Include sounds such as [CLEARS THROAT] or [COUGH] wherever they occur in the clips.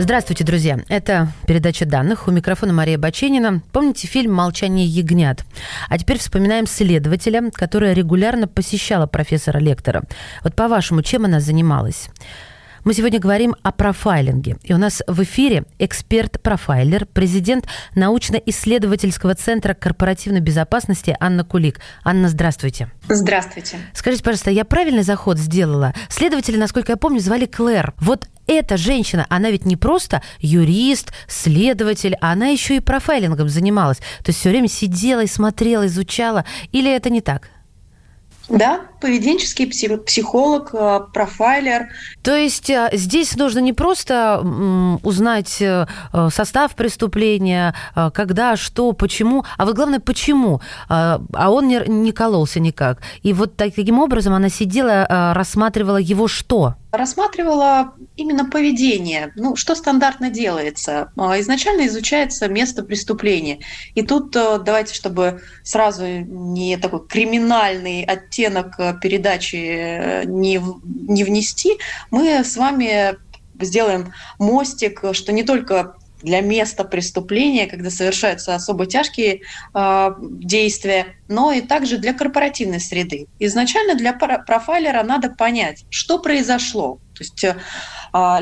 Здравствуйте, друзья. Это передача данных. У микрофона Мария Баченина. Помните фильм «Молчание ягнят»? А теперь вспоминаем следователя, которая регулярно посещала профессора Лектора. Вот по-вашему, чем она занималась? Мы сегодня говорим о профайлинге. И у нас в эфире эксперт-профайлер, президент научно-исследовательского центра корпоративной безопасности Анна Кулик. Анна, здравствуйте. Здравствуйте. Скажите, пожалуйста, я правильный заход сделала? Следователя, насколько я помню, звали Клэр. Вот эта женщина, она ведь не просто юрист, следователь, а она еще и профайлингом занималась. То есть все время сидела и смотрела, изучала. Или это не так? Да, поведенческий психолог, э, профайлер. То есть э, здесь нужно не просто узнать э, состав преступления, когда, что, почему, а вот главное, почему. А он не кололся никак. И вот таким образом она сидела, рассматривала его что? Рассматривала именно поведение. Ну, что стандартно делается? А, изначально изучается место преступления. И тут э, давайте, чтобы сразу не такой криминальный оттенок э, передачи э, не, не внести, мы с вами сделаем мостик, что не только для места преступления, когда совершаются особо тяжкие э, действия, но и также для корпоративной среды. Изначально для профайлера надо понять, что произошло. То есть э,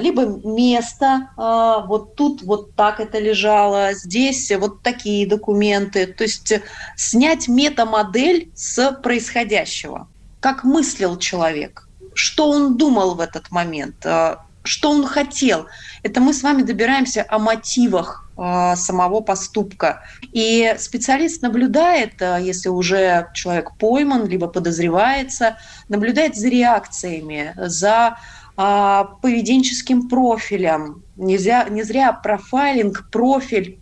либо место, э, вот тут вот так это лежало, здесь вот такие документы. То есть снять метамодель с происходящего. Как мыслил человек, что он думал в этот момент, что он хотел. Это мы с вами добираемся о мотивах э, самого поступка. И специалист наблюдает, э, если уже человек пойман, либо подозревается, наблюдает за реакциями, за э, поведенческим профилем. Нельзя, не зря профайлинг, профиль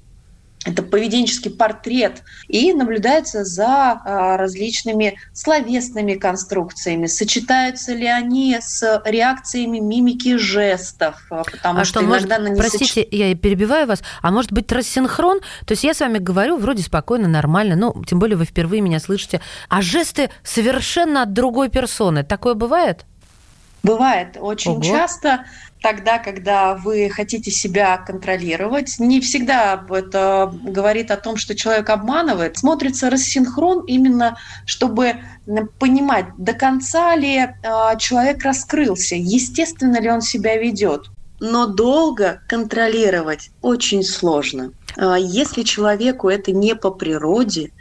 это поведенческий портрет, и наблюдается за а, различными словесными конструкциями. Сочетаются ли они с реакциями мимики жестов? А, потому а что, что иногда может, простите, соч... я перебиваю вас, а может быть рассинхрон? То есть я с вами говорю вроде спокойно, нормально, ну, тем более вы впервые меня слышите, а жесты совершенно от другой персоны. Такое бывает? Бывает очень Ого. часто тогда, когда вы хотите себя контролировать. Не всегда это говорит о том, что человек обманывает. Смотрится рассинхрон именно, чтобы понимать, до конца ли а, человек раскрылся, естественно ли он себя ведет. Но долго контролировать очень сложно. А, если человеку это не по природе,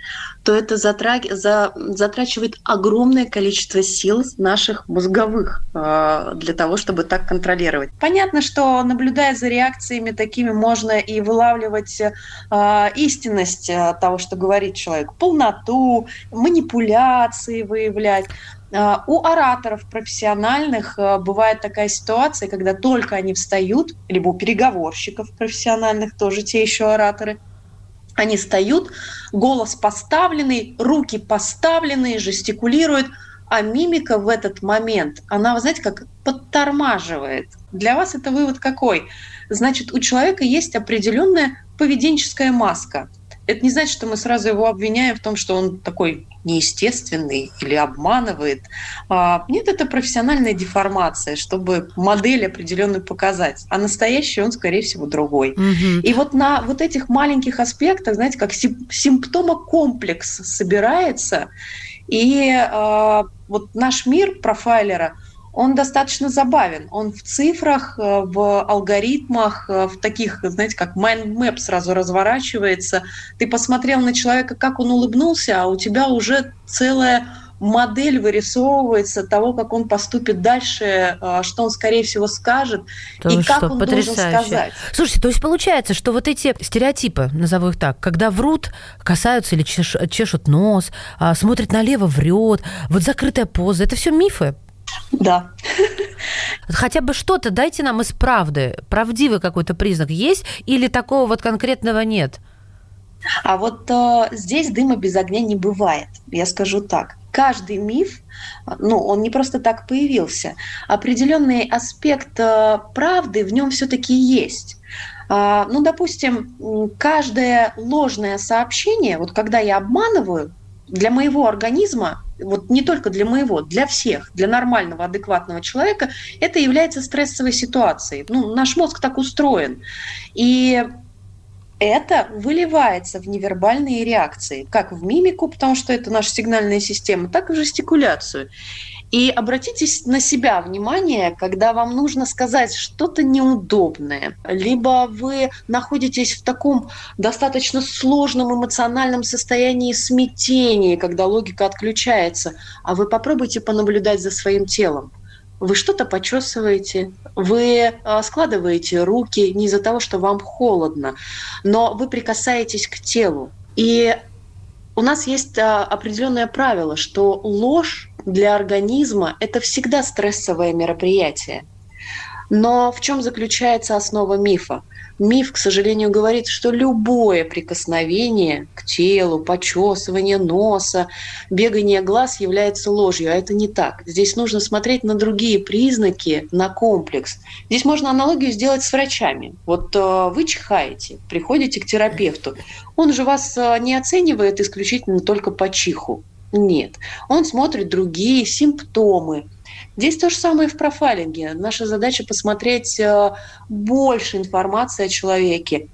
то это затрачивает огромное количество сил наших мозговых а, для того, чтобы так контролировать. Понятно, что наблюдая за реакциями такими, можно и вылавливать а, истинность того, что говорит человек, полноту, манипуляции выявлять. У ораторов профессиональных бывает такая ситуация, когда только они встают, либо у переговорщиков профессиональных, тоже те еще ораторы, они встают, голос поставленный, руки поставленные, жестикулируют, а мимика в этот момент, она, знаете, как подтормаживает. Для вас это вывод какой? Значит, у человека есть определенная поведенческая маска – это не значит, что мы сразу его обвиняем в том, что он такой неестественный или обманывает. А, нет, это профессиональная деформация, чтобы модель определенную показать. А настоящий он, скорее всего, другой. Угу. И вот на вот этих маленьких аспектах, знаете, как симптомокомплекс собирается, и э, вот наш мир профайлера – он достаточно забавен. Он в цифрах, э, в алгоритмах, э, в таких, знаете, как mind map сразу разворачивается. Ты посмотрел на человека, как он улыбнулся, а у тебя уже целая модель вырисовывается того, как он поступит дальше, э, что он, скорее всего, скажет то и как что, он потрясающе. должен сказать. Слушайте, то есть получается, что вот эти стереотипы, назову их так, когда врут, касаются или чешут, чешут нос, а, смотрят налево, врет, вот закрытая поза, это все мифы, да. Хотя бы что-то дайте нам из правды. Правдивый какой-то признак есть или такого вот конкретного нет? А вот э, здесь дыма без огня не бывает, я скажу так. Каждый миф, ну, он не просто так появился. Определенный аспект э, правды в нем все-таки есть. Э, ну, допустим, каждое ложное сообщение, вот когда я обманываю, для моего организма, вот не только для моего, для всех, для нормального, адекватного человека, это является стрессовой ситуацией. Ну, наш мозг так устроен. И это выливается в невербальные реакции, как в мимику, потому что это наша сигнальная система, так и в жестикуляцию. И обратите на себя внимание, когда вам нужно сказать что-то неудобное, либо вы находитесь в таком достаточно сложном эмоциональном состоянии смятения, когда логика отключается, а вы попробуйте понаблюдать за своим телом вы что-то почесываете, вы а, складываете руки не из-за того, что вам холодно, но вы прикасаетесь к телу. И у нас есть а, определенное правило, что ложь для организма – это всегда стрессовое мероприятие. Но в чем заключается основа мифа? Миф, к сожалению, говорит, что любое прикосновение к телу, почесывание носа, бегание глаз является ложью, а это не так. Здесь нужно смотреть на другие признаки, на комплекс. Здесь можно аналогию сделать с врачами. Вот э, вы чихаете, приходите к терапевту. Он же вас э, не оценивает исключительно только по чиху. Нет. Он смотрит другие симптомы, Здесь то же самое в профайлинге. Наша задача посмотреть э, больше информации о человеке.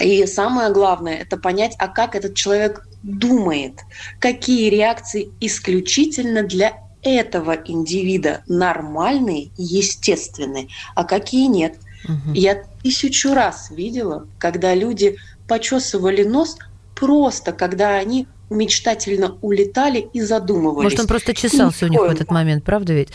И самое главное – это понять, а как этот человек думает, какие реакции исключительно для этого индивида нормальные и естественные, а какие нет. Угу. Я тысячу раз видела, когда люди почесывали нос просто, когда они мечтательно улетали и задумывались. Может, он просто чесался у них в этот момент, правда ведь?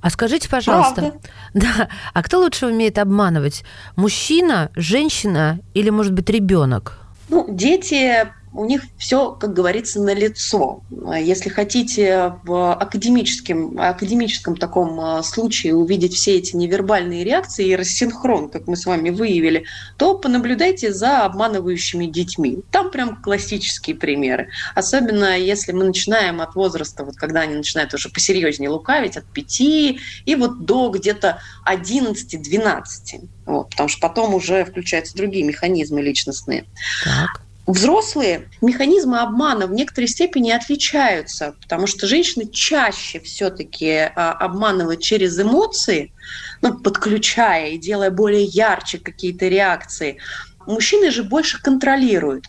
А скажите, пожалуйста, правда. [LAUGHS] да, а кто лучше умеет обманывать? Мужчина, женщина или, может быть, ребенок? Ну, дети у них все, как говорится, на лицо. Если хотите в академическом, академическом таком а, случае увидеть все эти невербальные реакции и рассинхрон, как мы с вами выявили, то понаблюдайте за обманывающими детьми. Там прям классические примеры. Особенно если мы начинаем от возраста, вот когда они начинают уже посерьезнее лукавить, от 5 и вот до где-то 11-12. Вот, потому что потом уже включаются другие механизмы личностные. Так взрослые механизмы обмана в некоторой степени отличаются, потому что женщины чаще все-таки а, обманывают через эмоции, ну, подключая и делая более ярче какие-то реакции. Мужчины же больше контролируют.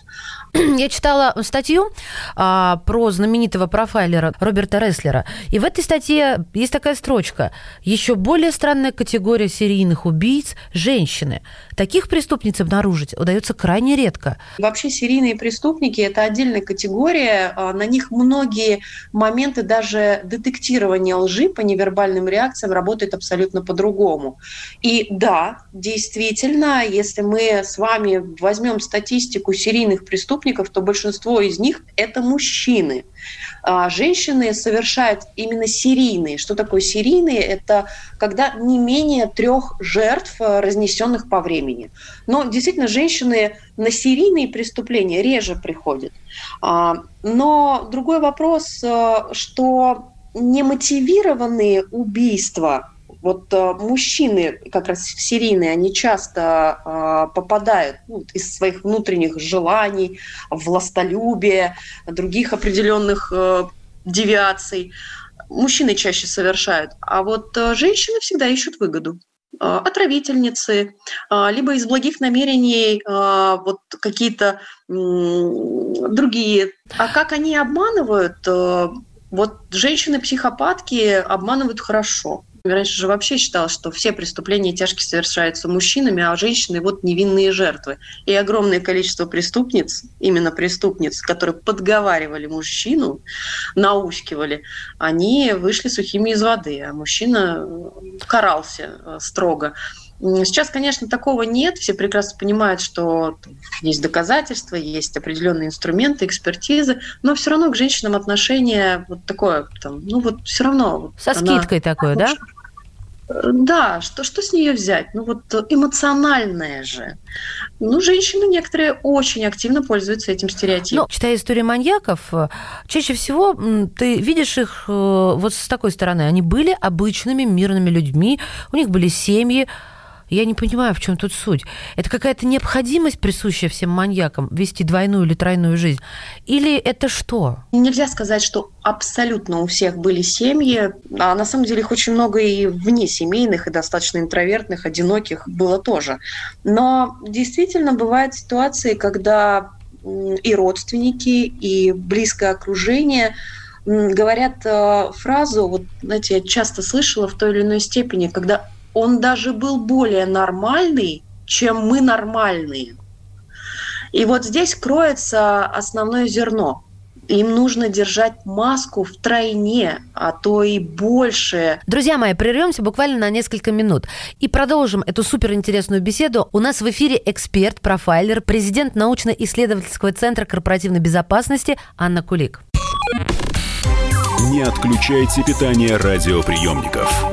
[CLEARS THROAT] Я читала статью а, про знаменитого профайлера Роберта Реслера. И в этой статье есть такая строчка. Еще более странная категория серийных убийц – женщины. Таких преступниц обнаружить удается крайне редко. Вообще серийные преступники – это отдельная категория. А, на них многие моменты даже детектирования лжи по невербальным реакциям работают абсолютно по-другому. И да, действительно, если мы с вами возьмем статистику серийных преступников, то большинство из них это мужчины. А женщины совершают именно серийные. Что такое серийные? Это когда не менее трех жертв, э, разнесенных по времени. Но действительно, женщины на серийные преступления реже приходят. А, но другой вопрос, э, что немотивированные убийства вот э, мужчины, как раз серийные, они часто э, попадают ну, из своих внутренних желаний, властолюбия, других определенных э, девиаций. Мужчины чаще совершают, а вот женщины всегда ищут выгоду отравительницы, либо из благих намерений вот какие-то другие. А как они обманывают? Вот женщины-психопатки обманывают хорошо. Раньше же вообще считалось, что все преступления тяжкие совершаются мужчинами, а женщины вот невинные жертвы. И огромное количество преступниц, именно преступниц, которые подговаривали мужчину, наускивали, они вышли сухими из воды, а мужчина карался э, строго. Сейчас, конечно, такого нет. Все прекрасно понимают, что есть доказательства, есть определенные инструменты, экспертизы, но все равно к женщинам отношение вот такое, там, ну вот все равно. Со скидкой такое, да? Да, что, что с нее взять? Ну вот эмоциональное же. Ну, женщины некоторые очень активно пользуются этим стереотипом. Ну, читая истории маньяков, э, чаще всего ты видишь их э, вот с такой стороны. Они были обычными мирными людьми, у них были семьи, я не понимаю, в чем тут суть. Это какая-то необходимость, присущая всем маньякам, вести двойную или тройную жизнь? Или это что? Нельзя сказать, что абсолютно у всех были семьи. А на самом деле их очень много и вне семейных, и достаточно интровертных, одиноких было тоже. Но действительно бывают ситуации, когда и родственники, и близкое окружение говорят э, фразу, вот, знаете, я часто слышала в той или иной степени, когда он даже был более нормальный, чем мы нормальные. И вот здесь кроется основное зерно. Им нужно держать маску в тройне, а то и больше. Друзья мои, прервемся буквально на несколько минут и продолжим эту суперинтересную беседу. У нас в эфире эксперт, профайлер, президент научно-исследовательского центра корпоративной безопасности Анна Кулик. Не отключайте питание радиоприемников.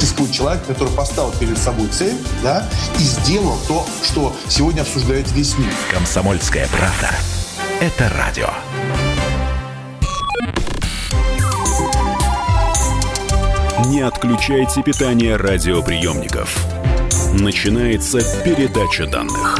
существует человек, который поставил перед собой цель, да, и сделал то, что сегодня обсуждает весь мир. Комсомольская правда. Это радио. Не отключайте питание радиоприемников. Начинается передача данных.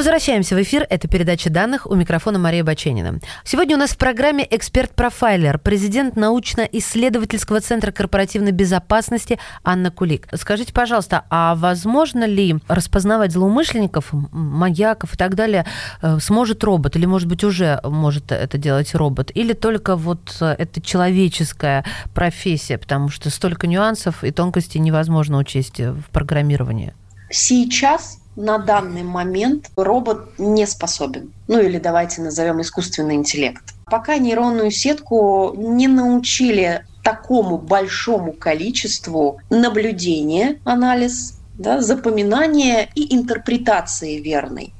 Возвращаемся в эфир. Это передача данных. У микрофона Мария Баченина. Сегодня у нас в программе эксперт-профайлер, президент научно-исследовательского центра корпоративной безопасности Анна Кулик. Скажите, пожалуйста, а возможно ли распознавать злоумышленников, маньяков и так далее э, сможет робот? Или, может быть, уже может это делать робот? Или только вот э, это человеческая профессия? Потому что столько нюансов и тонкостей невозможно учесть в программировании. Сейчас на данный момент робот не способен. Ну или давайте назовем искусственный интеллект. Пока нейронную сетку не научили такому большому количеству наблюдения, анализ, да, запоминания и интерпретации верной.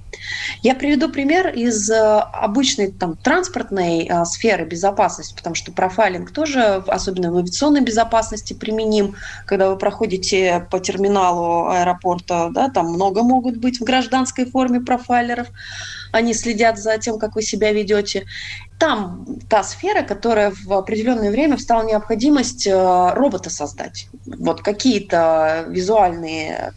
Я приведу пример из э, обычной там, транспортной а, сферы безопасности, потому что профайлинг тоже, особенно в авиационной безопасности, применим. Когда вы проходите по терминалу аэропорта, да, там много могут быть в гражданской форме профайлеров. Они следят за тем, как вы себя ведете. Там та сфера, которая в определенное время встала необходимость э, робота создать. Вот какие-то визуальные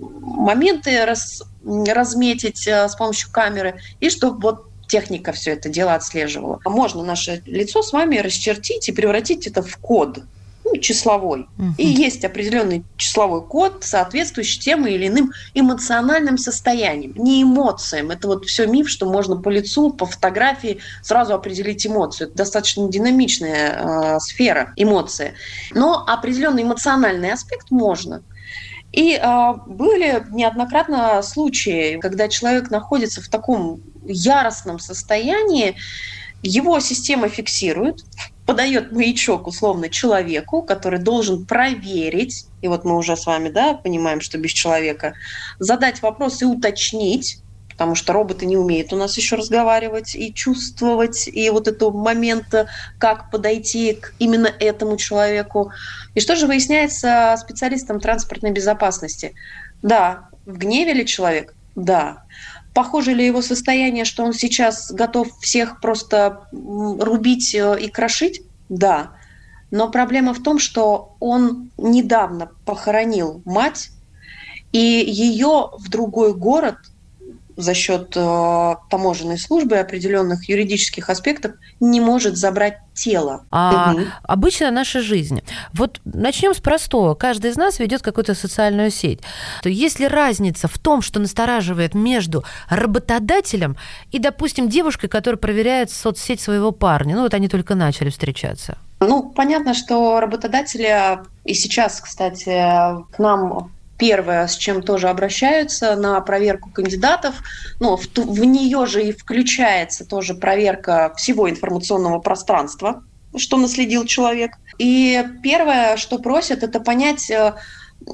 моменты рас, разметить э, с помощью камеры, и чтобы вот техника все это дело отслеживала. Можно наше лицо с вами расчертить и превратить это в код ну, числовой. Угу. И есть определенный числовой код, соответствующий тем или иным эмоциональным состояниям, не эмоциям. Это вот все миф, что можно по лицу, по фотографии сразу определить эмоцию. Это достаточно динамичная э, сфера эмоции. Но определенный эмоциональный аспект можно. И э, были неоднократно случаи, когда человек находится в таком яростном состоянии, его система фиксирует, подает маячок условно человеку, который должен проверить, и вот мы уже с вами да, понимаем, что без человека, задать вопрос и уточнить, потому что роботы не умеют у нас еще разговаривать и чувствовать, и вот этого момента, как подойти к именно этому человеку. И что же выясняется специалистам транспортной безопасности? Да, в гневе ли человек? Да. Похоже ли его состояние, что он сейчас готов всех просто рубить э, и крошить? Да. Но проблема в том, что он недавно похоронил мать, и ее в другой город за счет э, таможенной службы определенных юридических аспектов не может забрать тело. А угу. обычная наша жизнь. Вот начнем с простого. Каждый из нас ведет какую-то социальную сеть. То есть ли разница в том, что настораживает между работодателем и, допустим, девушкой, которая проверяет соцсеть своего парня? Ну вот они только начали встречаться. Ну, понятно, что работодатели, и сейчас, кстати, к нам первое, с чем тоже обращаются на проверку кандидатов. Ну, в, в нее же и включается тоже проверка всего информационного пространства, что наследил человек. И первое, что просят, это понять э,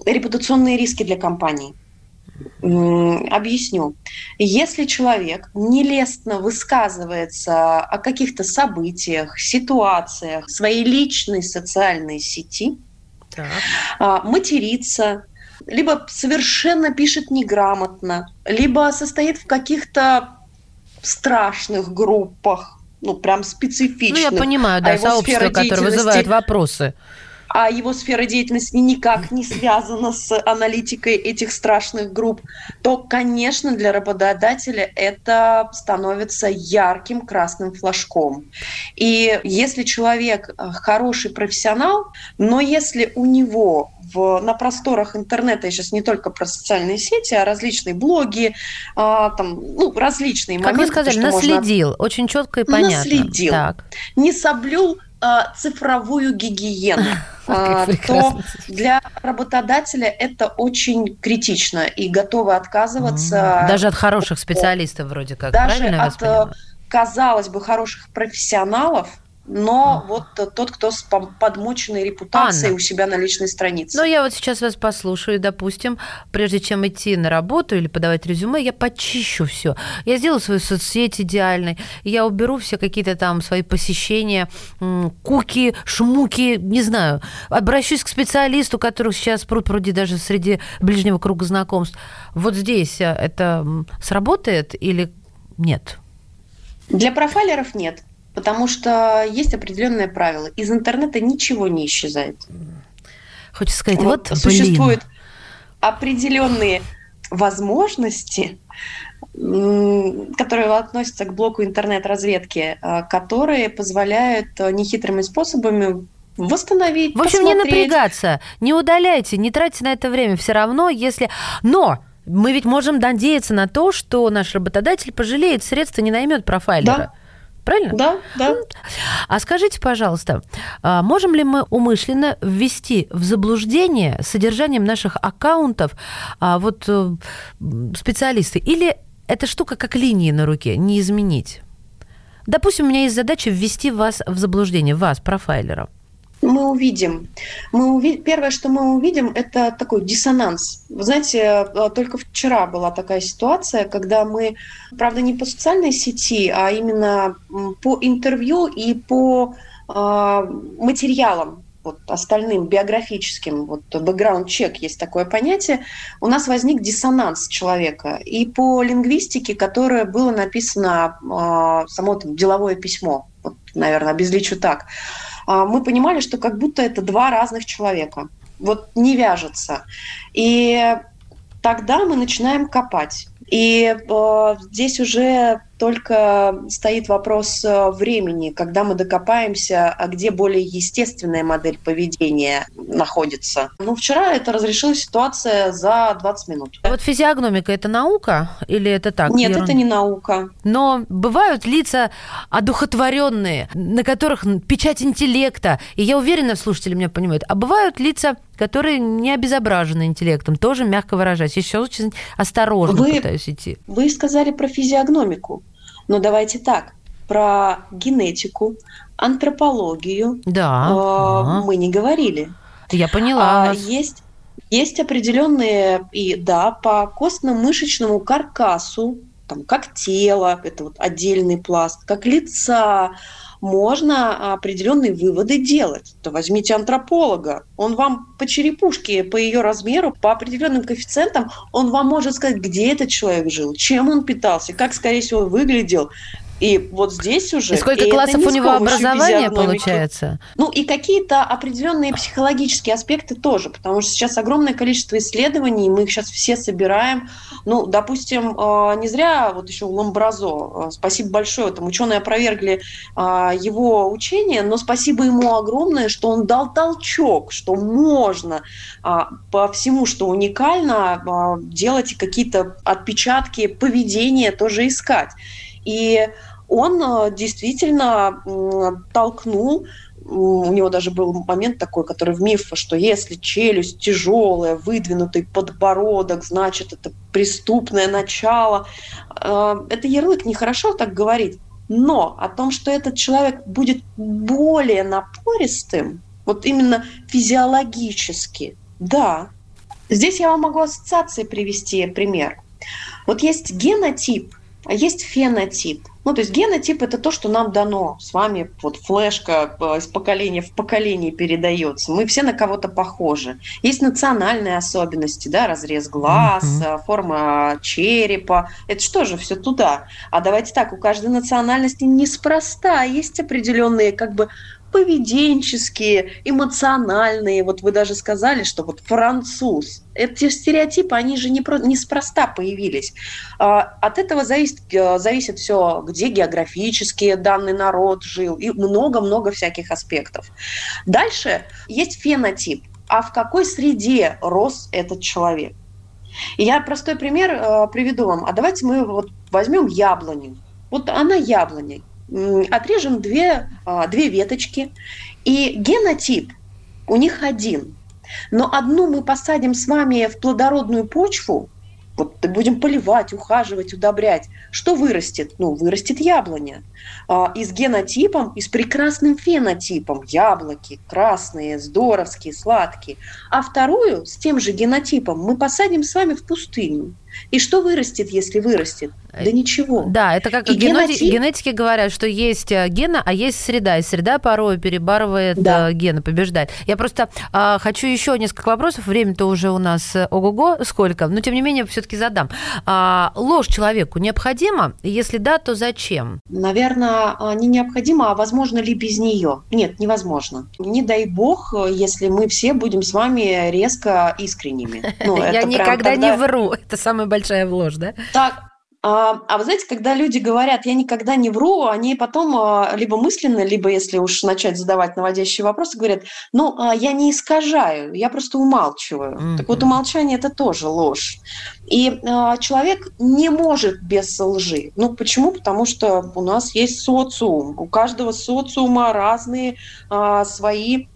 репутационные риски для компании. Объясню. Если человек нелестно высказывается о каких-то событиях, ситуациях своей личной социальной сети, так. А, матерится, либо совершенно пишет неграмотно, либо состоит в каких-то страшных группах, ну, прям специфичных. Ну, я понимаю, да, а сообщество, которое вызывает вопросы а его сфера деятельности никак не связана с аналитикой этих страшных групп, то, конечно, для работодателя это становится ярким красным флажком. И если человек э, хороший профессионал, но если у него в, на просторах интернета, я сейчас не только про социальные сети, а различные блоги, а, там, ну, различные как моменты. Как вы сказали, наследил, можно... очень четко и понятно. Наследил. Так. Не соблюл цифровую гигиену, [LAUGHS] а, то для работодателя это очень критично и готовы отказываться. Даже от хороших специалистов вроде как, даже правильно от, казалось бы, хороших профессионалов, но вот тот, кто с подмоченной репутацией Анна, у себя на личной странице. Ну, я вот сейчас вас послушаю, допустим, прежде чем идти на работу или подавать резюме, я почищу все. Я сделаю свою соцсеть идеальной, я уберу все какие-то там свои посещения, куки, шмуки, не знаю. Обращусь к специалисту, которых сейчас пруд пруди даже среди ближнего круга знакомств. Вот здесь э, это сработает или нет? Для профайлеров нет потому что есть определенные правила. Из интернета ничего не исчезает. Хочется сказать, вот, вот существуют блин. определенные возможности, которые относятся к блоку интернет-разведки, а, которые позволяют а, нехитрыми способами восстановить. В общем, посмотреть. не напрягаться, не удаляйте, не тратьте на это время. Все равно, если... Но мы ведь можем надеяться на то, что наш работодатель пожалеет средства, не наймет профайлера. Да. Правильно? Да, да. А скажите, пожалуйста, а можем ли мы умышленно ввести в заблуждение содержанием наших аккаунтов а, вот э, специалисты? Или эта штука как линии на руке, не изменить? Допустим, у меня есть задача ввести вас в заблуждение, вас, профайлера мы увидим. Мы уви... Первое, что мы увидим, это такой диссонанс. Вы знаете, э, только вчера была такая ситуация, когда мы, правда, не по социальной сети, а именно по интервью и по э, материалам вот, остальным биографическим, вот бэкграунд-чек есть такое понятие, у нас возник диссонанс человека. И по лингвистике, которое было написано э, само там, деловое письмо, вот, наверное, обезличу так, мы понимали, что как будто это два разных человека. Вот не вяжется. И тогда мы начинаем копать. И э, здесь уже только стоит вопрос э, времени, когда мы докопаемся, а где более естественная модель поведения находится. Ну, вчера это разрешила ситуация за 20 минут. А вот физиогномика – это наука или это так? Нет, ерунда? это не наука. Но бывают лица одухотворенные, на которых печать интеллекта, и я уверена, слушатели меня понимают, а бывают лица, которые не обезображены интеллектом, тоже мягко выражаясь. Еще очень осторожно вы, пытаюсь идти. Вы сказали про физиогномику. Но давайте так, про генетику, антропологию да. э, ага. мы не говорили. Я поняла. А, есть, есть определенные, и да, по костно-мышечному каркасу, там, как тело, это вот отдельный пласт, как лица, можно определенные выводы делать. То возьмите антрополога, он вам по черепушке, по ее размеру, по определенным коэффициентам, он вам может сказать, где этот человек жил, чем он питался, как, скорее всего, выглядел, и вот здесь уже... И сколько и классов у него образования получается? Ну и какие-то определенные психологические аспекты тоже, потому что сейчас огромное количество исследований, мы их сейчас все собираем. Ну, допустим, э, не зря вот еще Ламбразо, э, спасибо большое, там ученые опровергли э, его учение, но спасибо ему огромное, что он дал толчок, что можно по всему, что уникально, делать какие-то отпечатки поведения тоже искать. И он действительно толкнул у него даже был момент такой, который в миф, что если челюсть тяжелая, выдвинутый подбородок, значит, это преступное начало. А, это ярлык, нехорошо так говорить. Но о том, что этот человек будет более напористым, вот именно физиологически, да. Здесь я вам могу ассоциации привести пример. Вот есть генотип, есть фенотип. Ну, то есть генотип – это то, что нам дано. С вами вот флешка э, из поколения в поколение передается. Мы все на кого-то похожи. Есть национальные особенности, да, разрез глаз, mm-hmm. форма черепа. Это что же, все туда. А давайте так, у каждой национальности неспроста есть определенные как бы поведенческие, эмоциональные. Вот вы даже сказали, что вот француз. Эти стереотипы, они же не про, неспроста появились. А, от этого зависит, э, зависит все, где географически данный народ жил, и много-много всяких аспектов. Дальше есть фенотип. А в какой среде рос этот человек? Я простой пример э, приведу вам. А давайте мы вот возьмем яблоню. Вот она яблоня отрежем две, а, две веточки, и генотип у них один. Но одну мы посадим с вами в плодородную почву, вот будем поливать, ухаживать, удобрять. Что вырастет? Ну, вырастет яблоня. А, и с генотипом, и с прекрасным фенотипом. Яблоки красные, здоровские, сладкие. А вторую с тем же генотипом мы посадим с вами в пустыню. И что вырастет, если вырастет? Да ничего. Да, это как и генетики, генотип... генетики говорят, что есть э, гена, а есть среда, и среда порой перебарывает да. Э, гены, побеждает. Я просто а, хочу еще несколько вопросов, время-то уже у нас э, ого-го сколько, но тем не менее все-таки задам. А, ложь человеку необходима? Если да, то зачем? Наверное, а, не необходимо, а возможно ли без нее? Нет, невозможно. Не дай бог, если мы все будем с вами резко искренними. Ну, [LAUGHS] Я никогда не вру, это самая большая ложь, да? Так, а, а вы знаете, когда люди говорят, я никогда не вру, они потом а, либо мысленно, либо если уж начать задавать наводящие вопросы, говорят, ну, а, я не искажаю, я просто умалчиваю. Mm-hmm. Так вот, умолчание – это тоже ложь. И а, человек не может без лжи. Ну, почему? Потому что у нас есть социум. У каждого социума разные а, свои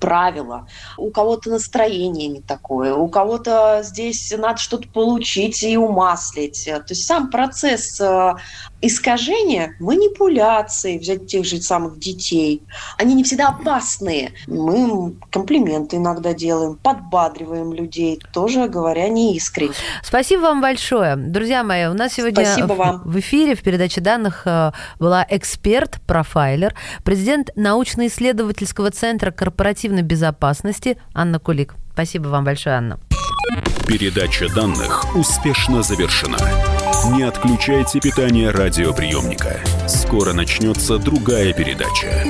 правила, у кого-то настроение не такое, у кого-то здесь надо что-то получить и умаслить. То есть сам процесс э, искажения, манипуляции, взять тех же самых детей, они не всегда опасные. Мы комплименты иногда делаем, подбадриваем людей, тоже говоря не искренне. Спасибо вам большое. Друзья мои, у нас сегодня Спасибо вам. в эфире в передаче данных э, была эксперт-профайлер, президент научно-исследовательского центра корпоративной безопасности Анна Кулик. Спасибо вам большое, Анна. Передача данных успешно завершена. Не отключайте питание радиоприемника. Скоро начнется другая передача.